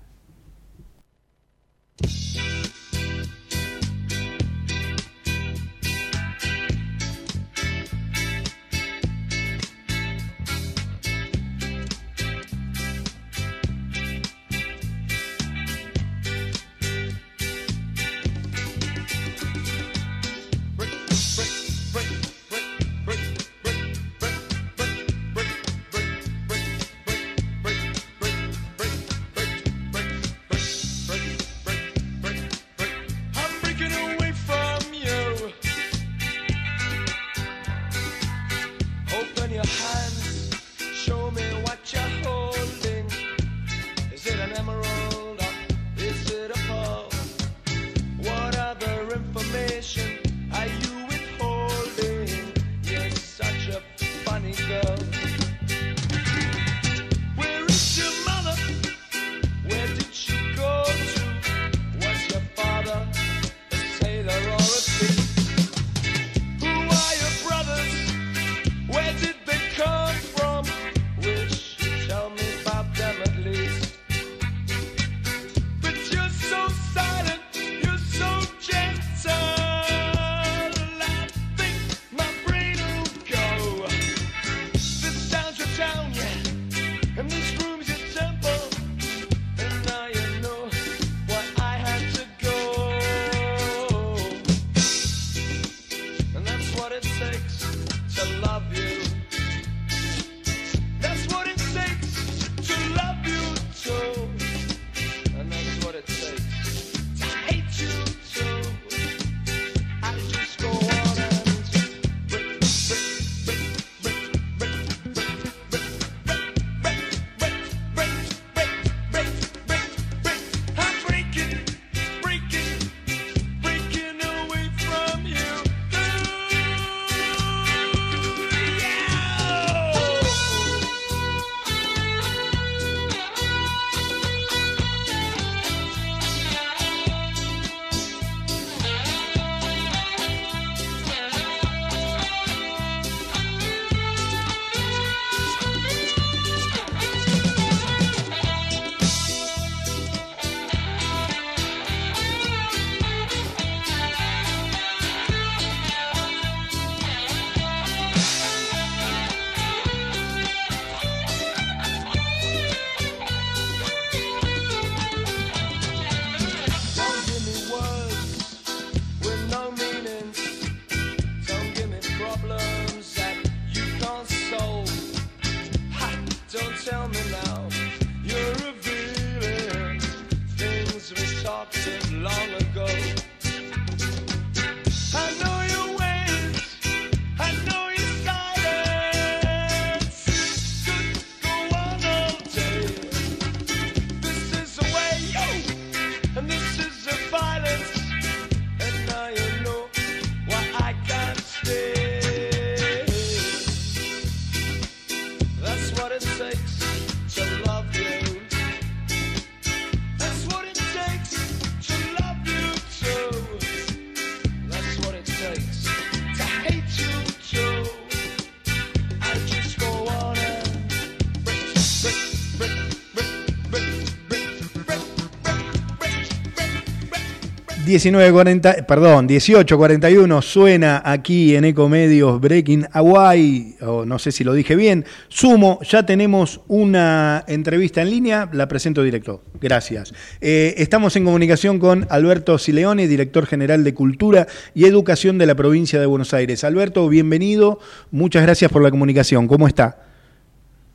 19.40, perdón, 18.41 suena aquí en Ecomedios Breaking Hawaii, o no sé si lo dije bien. Sumo, ya tenemos una entrevista en línea, la presento directo. Gracias. Eh, estamos en comunicación con Alberto Sileone, director general de Cultura y Educación de la provincia de Buenos Aires. Alberto, bienvenido, muchas gracias por la comunicación. ¿Cómo está?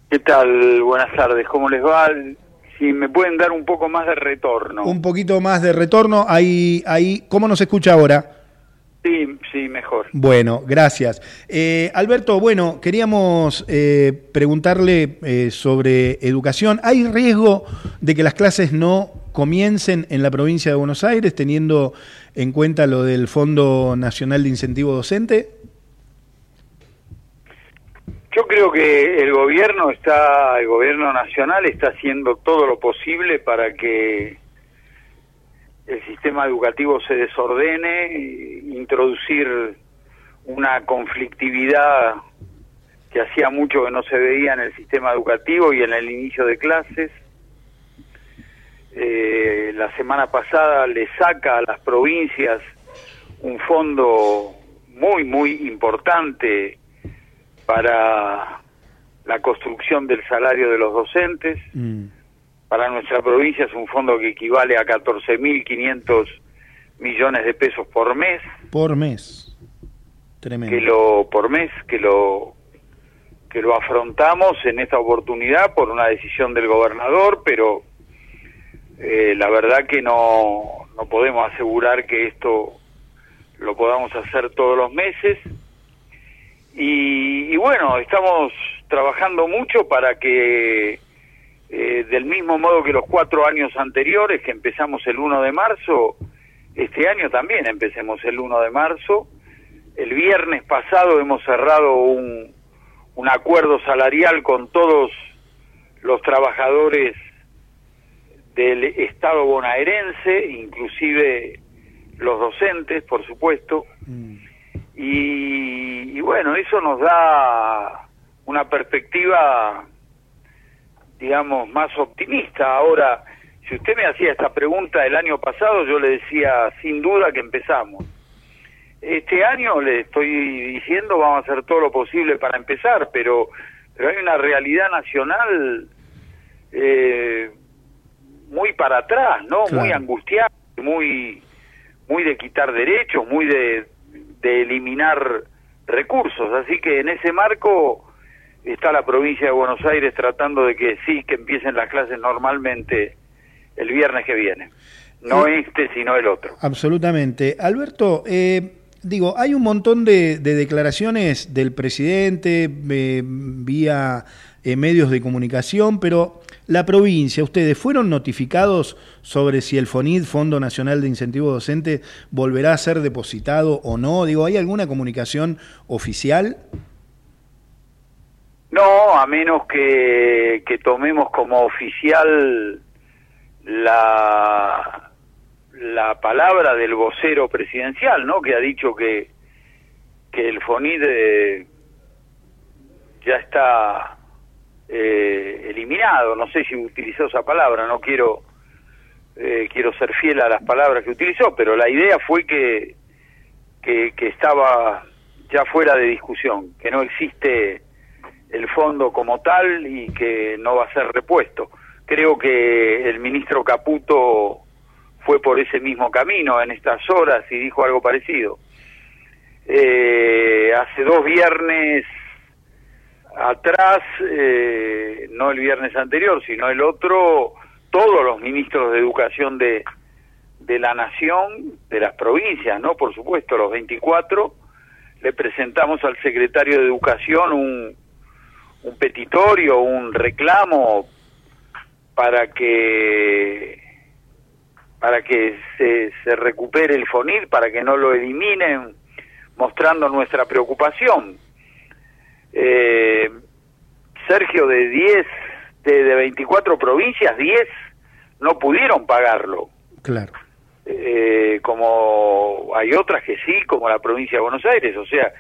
¿Qué tal? Buenas tardes, ¿cómo les va? Si me pueden dar un poco más de retorno. Un poquito más de retorno. Ahí, ahí, ¿Cómo nos escucha ahora? Sí, sí, mejor. Bueno, gracias. Eh, Alberto, bueno, queríamos eh, preguntarle eh, sobre educación. ¿Hay riesgo de que las clases no comiencen en la provincia de Buenos Aires, teniendo en cuenta lo del Fondo Nacional de Incentivo Docente? Yo creo que el gobierno está, el gobierno nacional está haciendo todo lo posible para que el sistema educativo se desordene, introducir una conflictividad que hacía mucho que no se veía en el sistema educativo y en el inicio de clases. Eh, la semana pasada le saca a las provincias un fondo muy, muy importante para la construcción del salario de los docentes. Para nuestra provincia es un fondo que equivale a 14.500 millones de pesos por mes, Por mes. Tremendo. que lo por mes que lo que lo afrontamos en esta oportunidad por una decisión del gobernador, pero eh, la verdad que no no podemos asegurar que esto lo podamos hacer todos los meses. Y, y bueno, estamos trabajando mucho para que, eh, del mismo modo que los cuatro años anteriores, que empezamos el 1 de marzo, este año también empecemos el 1 de marzo. El viernes pasado hemos cerrado un, un acuerdo salarial con todos los trabajadores del Estado bonaerense, inclusive los docentes, por supuesto. Y, y bueno, eso nos da una perspectiva, digamos, más optimista. Ahora, si usted me hacía esta pregunta el año pasado, yo le decía sin duda que empezamos. Este año le estoy diciendo vamos a hacer todo lo posible para empezar, pero, pero hay una realidad nacional eh, muy para atrás, ¿no? Claro. Muy angustiante, muy, muy de quitar derechos, muy de, de eliminar recursos. Así que en ese marco está la provincia de Buenos Aires tratando de que sí, que empiecen las clases normalmente el viernes que viene. No este, sino el otro. Absolutamente. Alberto, eh, digo, hay un montón de, de declaraciones del presidente eh, vía eh, medios de comunicación, pero la provincia, ¿ustedes fueron notificados sobre si el FONID, Fondo Nacional de Incentivo Docente, volverá a ser depositado o no? Digo, ¿hay alguna comunicación oficial? No, a menos que, tomemos como oficial la, la palabra del vocero presidencial, ¿no? Que ha dicho que, que el FONID eh, ya está eh, eliminado. No sé si utilizó esa palabra, no quiero eh, quiero ser fiel a las palabras que utilizó, pero la idea fue que, que, que estaba ya fuera de discusión, que no existe el fondo como tal y que no va a ser repuesto. Creo que el ministro Caputo fue por ese mismo camino en estas horas y dijo algo parecido. Eh, hace dos viernes atrás, eh, no el viernes anterior, sino el otro, todos los ministros de educación de, de la nación, de las provincias, ¿no? Por supuesto, los 24, le presentamos al secretario de Educación un, un petitorio, un reclamo para que para que se, se recupere el FONIR, para que no lo eliminen, mostrando nuestra preocupación. Eh, Sergio, de 10, de, de 24 provincias, 10 no pudieron pagarlo. Claro. Eh, como hay otras que sí, como la provincia de Buenos Aires. O sea,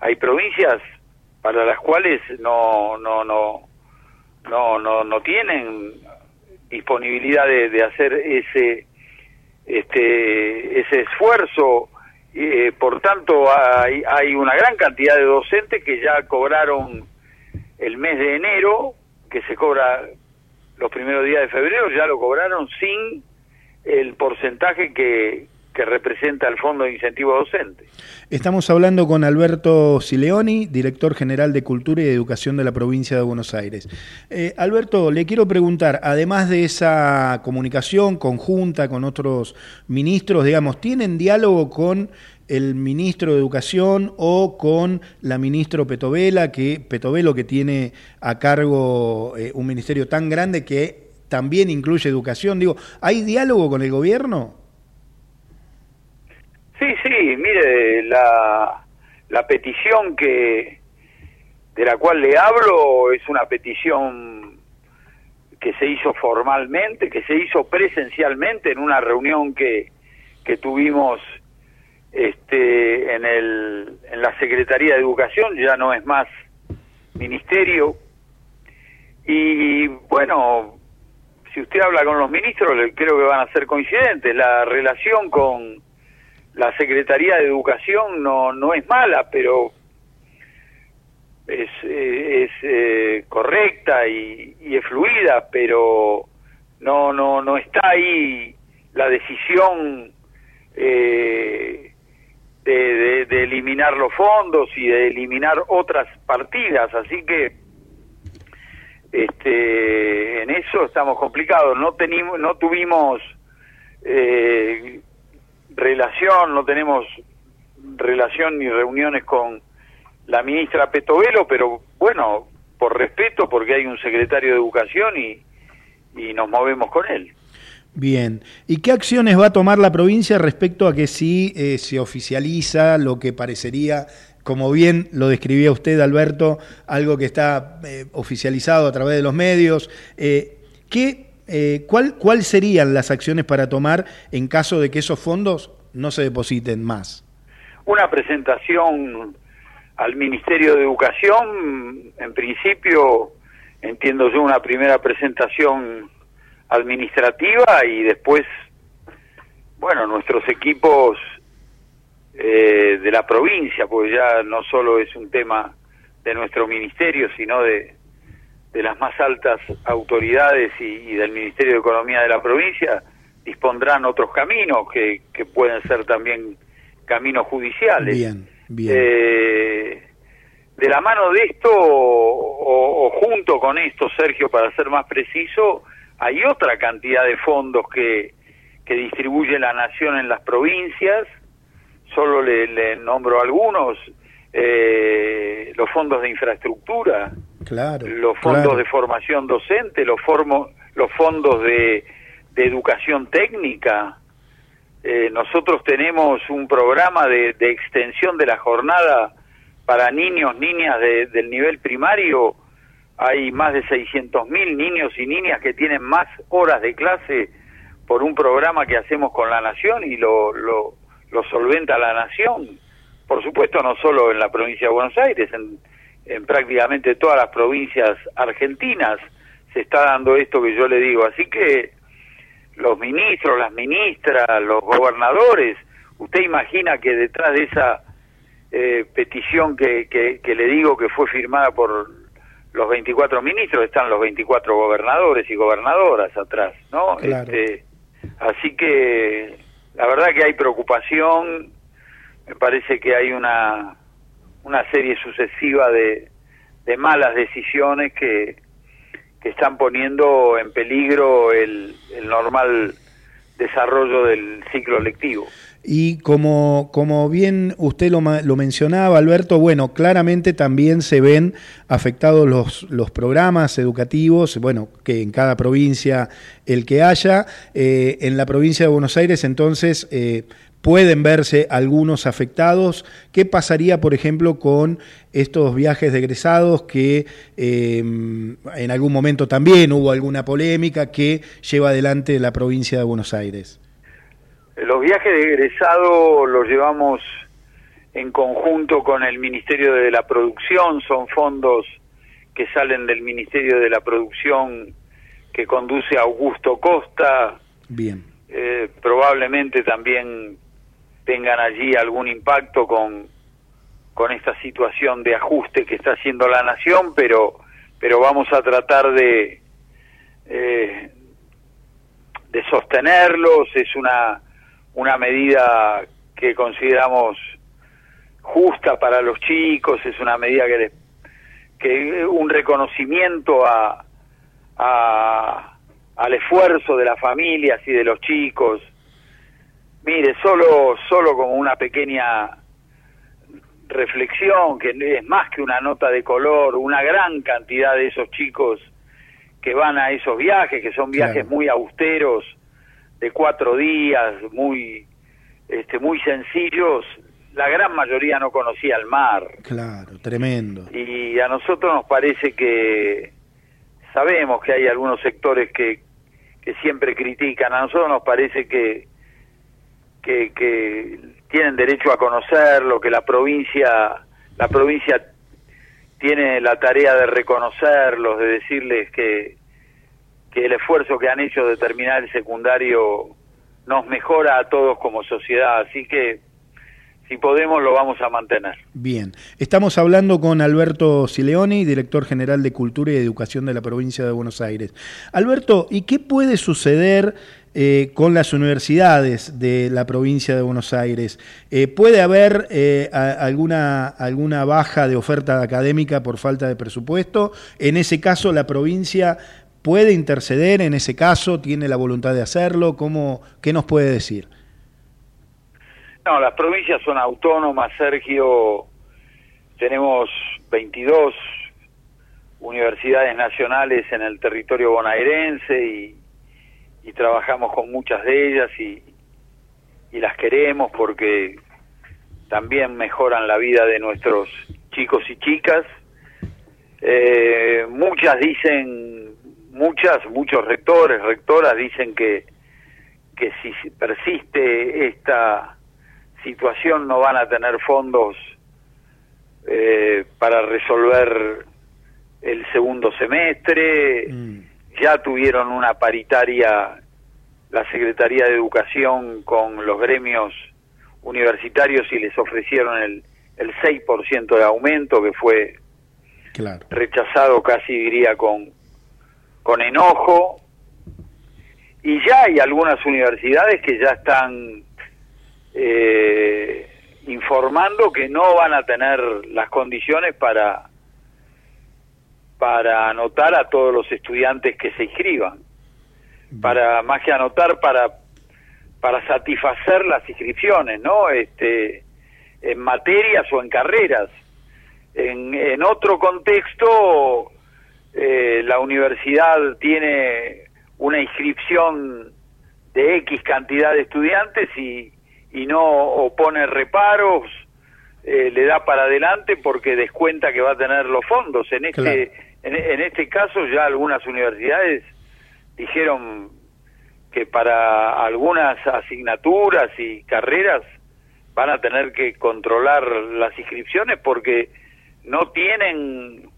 hay provincias para las cuales no no no no no, no tienen disponibilidad de, de hacer ese este, ese esfuerzo. Eh, por tanto, hay, hay una gran cantidad de docentes que ya cobraron el mes de enero, que se cobra los primeros días de febrero, ya lo cobraron sin el porcentaje que, que representa el Fondo de Incentivo Docente. Estamos hablando con Alberto Sileoni, director general de Cultura y Educación de la provincia de Buenos Aires. Eh, Alberto, le quiero preguntar, además de esa comunicación conjunta con otros ministros, digamos, ¿tienen diálogo con el ministro de Educación o con la ministra Petovela, que Petovelo que tiene a cargo eh, un ministerio tan grande que también incluye educación? Digo, ¿hay diálogo con el gobierno? Sí, sí, mire, la, petición que de la cual le hablo es una petición que se hizo formalmente, que se hizo presencialmente en una reunión que, que tuvimos este, en, el, en la Secretaría de Educación, ya no es más ministerio. Y bueno, si usted habla con los ministros, creo que van a ser coincidentes. La relación con la Secretaría de Educación no, no es mala, pero es, eh, es eh, correcta y, y es fluida, pero no, no, no está ahí la decisión eh, de, de- de eliminar los fondos y de eliminar otras partidas, así que este en eso estamos complicados. No tenimos no tuvimos eh, relación no tenemos relación ni reuniones con la ministra Petovelo pero bueno por respeto porque hay un secretario de educación y, y nos movemos con él Bien. ¿Y qué acciones va a tomar la provincia respecto a que si eh, se oficializa lo que parecería, como bien lo describía usted, Alberto, algo que está eh, oficializado a través de los medios? Eh, ¿qué, eh, cuál, ¿Cuáles serían las acciones para tomar en caso de que esos fondos no se depositen más? una presentación al Ministerio de Educación, en principio entiendo yo una primera presentación administrativa y después, bueno, nuestros equipos eh, de la provincia, pues ya no solo es un tema de nuestro ministerio, sino de, de las más altas autoridades y, y del Ministerio de Economía de la provincia, dispondrán otros caminos que, que pueden ser también caminos judiciales. Bien, bien. Eh, de la mano de esto, o, o junto con esto, Sergio, para ser más preciso, hay otra cantidad de fondos que, que distribuye la nación en las provincias, solo le, le nombro algunos, eh, los fondos de infraestructura, Claro. los fondos claro. de formación docente, los, formo- los fondos de, de educación técnica. Eh, nosotros tenemos un programa de, de extensión de la jornada para niños, niñas de- del nivel primario. Hay más de 600.000 niños y niñas que tienen más horas de clase por un programa que hacemos con la Nación y lo, lo, lo solventa la Nación. Por supuesto, no solo en la provincia de Buenos Aires, en, en prácticamente todas las provincias argentinas se está dando esto que yo le digo. Así que los ministros, las ministras, los gobernadores, usted imagina que detrás de esa eh, petición que, que, que le digo que fue firmada por los 24 ministros, están los 24 gobernadores y gobernadoras atrás, ¿no? Claro. Este, así que la verdad que hay preocupación, me parece que hay una, una serie sucesiva de, malas decisiones que, están poniendo en peligro el, normal desarrollo del ciclo lectivo. Y como, como bien usted lo, lo mencionaba, Alberto, bueno, claramente también se ven afectados los, los programas educativos, bueno, que en cada provincia el que haya. Eh, en la provincia de Buenos Aires, entonces, eh, pueden verse algunos afectados. ¿Qué pasaría, por ejemplo, con estos viajes de egresados que eh, en algún momento también hubo alguna polémica que lleva adelante la provincia de Buenos Aires? Los viajes de egresado los llevamos en conjunto con el Ministerio de la Producción, son fondos que salen del Ministerio de la Producción que conduce Augusto Costa, Bien. eh, probablemente también tengan allí algún impacto con, con esta situación de ajuste que está haciendo la nación, pero, pero vamos a tratar de, eh, de sostenerlos. Es una, una medida que consideramos justa para los chicos, es una medida que, les- que un reconocimiento a, a- al esfuerzo de las familias y de los chicos. Mire, solo, solo como una pequeña reflexión, que es más que una nota de color, una gran cantidad de esos chicos que van a esos viajes, que son viajes Claro. muy austeros, de cuatro días, muy, este, muy sencillos, la gran mayoría no conocía el mar. Claro, tremendo. Y a nosotros nos parece que sabemos que hay algunos sectores que, que siempre critican, a nosotros nos parece que, que, que tienen derecho a conocerlo, que la provincia, la provincia tiene la tarea de reconocerlos, de decirles que, que el esfuerzo que han hecho de terminar el secundario nos mejora a todos como sociedad, así que si podemos lo vamos a mantener. Bien, estamos hablando con Alberto Sileoni, director general de Cultura y Educación de la provincia de Buenos Aires. Alberto, ¿y qué puede suceder eh, con las universidades de la provincia de Buenos Aires? Eh, ¿Puede haber eh, alguna, alguna baja de oferta académica por falta de presupuesto? En ese caso, la provincia puede interceder, en ese caso, tiene la voluntad de hacerlo. ¿Cómo, ¿Qué nos puede decir? No, las provincias son autónomas, Sergio. Tenemos 22 universidades nacionales en el territorio bonaerense y, y trabajamos con muchas de ellas y, las queremos porque también mejoran la vida de nuestros chicos y chicas. Eh, muchas dicen, muchas, muchos rectores, rectoras dicen que, que si persiste esta situación no van a tener fondos eh, para resolver el segundo semestre. Ya tuvieron una paritaria la Secretaría de Educación con los gremios universitarios y les ofrecieron el, el 6% de aumento que fue Claro. rechazado casi diría con, con enojo. Y ya hay algunas universidades que ya están eh, informando que no van a tener las condiciones para para anotar a todos los estudiantes que se inscriban. Para más que anotar para para satisfacer las inscripciones no este en materias o en carreras. En, en otro contexto eh, la universidad tiene una inscripción de X cantidad de estudiantes y, y no opone reparos, eh, le da para adelante porque descuenta que va a tener los fondos. En este, en, en este caso ya algunas universidades dijeron que para algunas asignaturas y carreras van a tener que controlar las inscripciones porque no tienen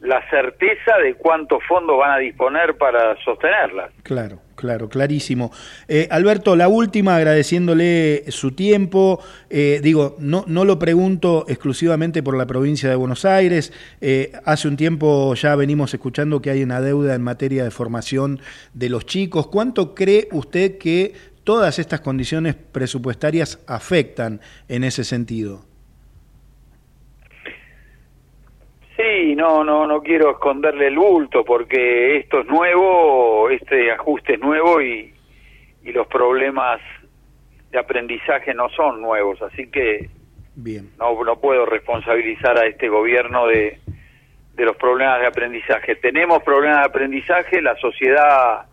la certeza de cuántos fondos van a disponer para sostenerlas. Claro, claro, clarísimo. Eh, Alberto, la última, agradeciéndole su tiempo. Eh, digo, no, no lo pregunto exclusivamente por la provincia de Buenos Aires. Eh, hace un tiempo ya venimos escuchando que hay una deuda en materia de formación de los chicos. ¿Cuánto cree usted que todas estas condiciones presupuestarias afectan en ese sentido? Sí, no, no, no quiero esconderle el bulto porque esto es nuevo, este ajuste es nuevo y, y los problemas de aprendizaje no son nuevos, así que Bien. no, no puedo responsabilizar a este gobierno de, de los problemas de aprendizaje. Tenemos problemas de aprendizaje, la sociedad,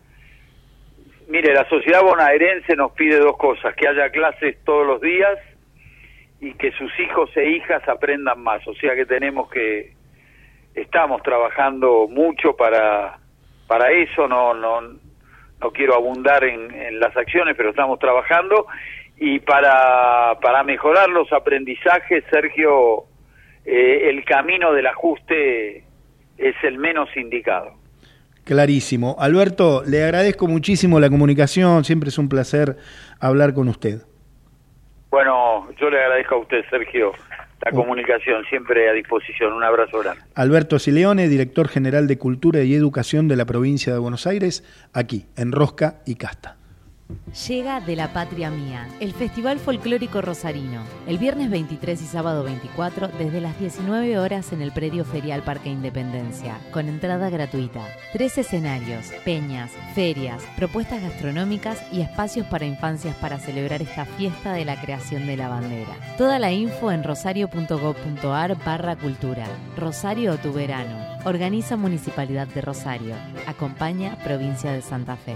mire, la sociedad bonaerense nos pide dos cosas, que haya clases todos los días y que sus hijos e hijas aprendan más, o sea que tenemos que, estamos trabajando mucho para, para eso, no, no, no quiero abundar en, en las acciones, pero estamos trabajando y para, para mejorar los aprendizajes, Sergio, eh, el camino del ajuste es el menos indicado. Clarísimo. Alberto, le agradezco muchísimo la comunicación, siempre es un placer hablar con usted. Bueno, yo le agradezco a usted, Sergio, la comunicación, siempre a disposición. Un abrazo grande. Alberto Sileone, director general de Cultura y Educación de la provincia de Buenos Aires, aquí, en Rosca y Casta. Llega de la Patria Mía, el Festival Folclórico Rosarino, el viernes 23 y sábado 24 desde las 19 horas en el predio ferial Parque Independencia, con entrada gratuita. Tres escenarios, peñas, ferias, propuestas gastronómicas y espacios para infancias para celebrar esta fiesta de la creación de la bandera. Toda la info en rosario.gov.ar barra cultura. Rosario tu verano. Organiza Municipalidad de Rosario. Acompaña Provincia de Santa Fe.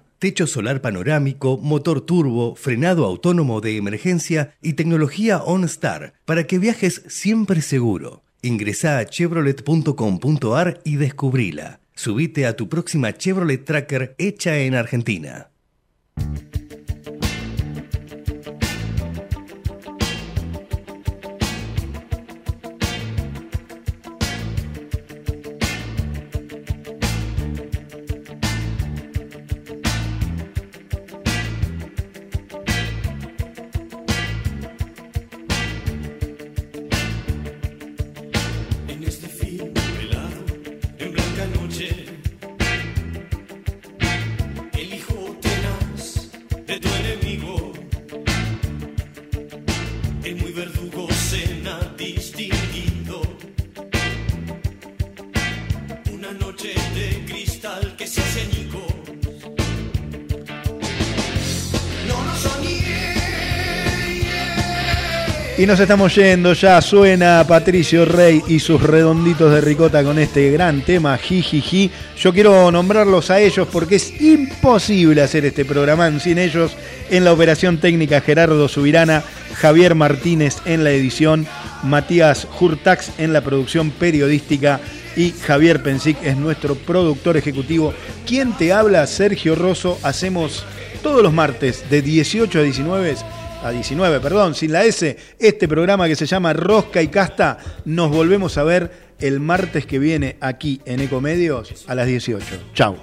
Techo solar panorámico, motor turbo, frenado autónomo de emergencia y tecnología OnStar para que viajes siempre seguro. Ingresá a chevrolet.com.ar y descubrila. Subite a tu próxima Chevrolet Tracker hecha en Argentina. Y nos estamos yendo, ya suena Patricio Rey y sus redonditos de ricota con este gran tema, Jijiji. Yo quiero nombrarlos a ellos porque es imposible hacer este programa sin ellos. En la operación técnica Gerardo Subirana, Javier Martínez en la edición, Matías Hurtax en la producción periodística y Javier Pensic es nuestro productor ejecutivo. ¿Quién te habla? Sergio Rosso. Hacemos todos los martes de 18 a 19 a 19, perdón, sin la S, este programa que se llama Rosca y Casta. Nos volvemos a ver el martes que viene aquí en Ecomedios a las 18. Chau.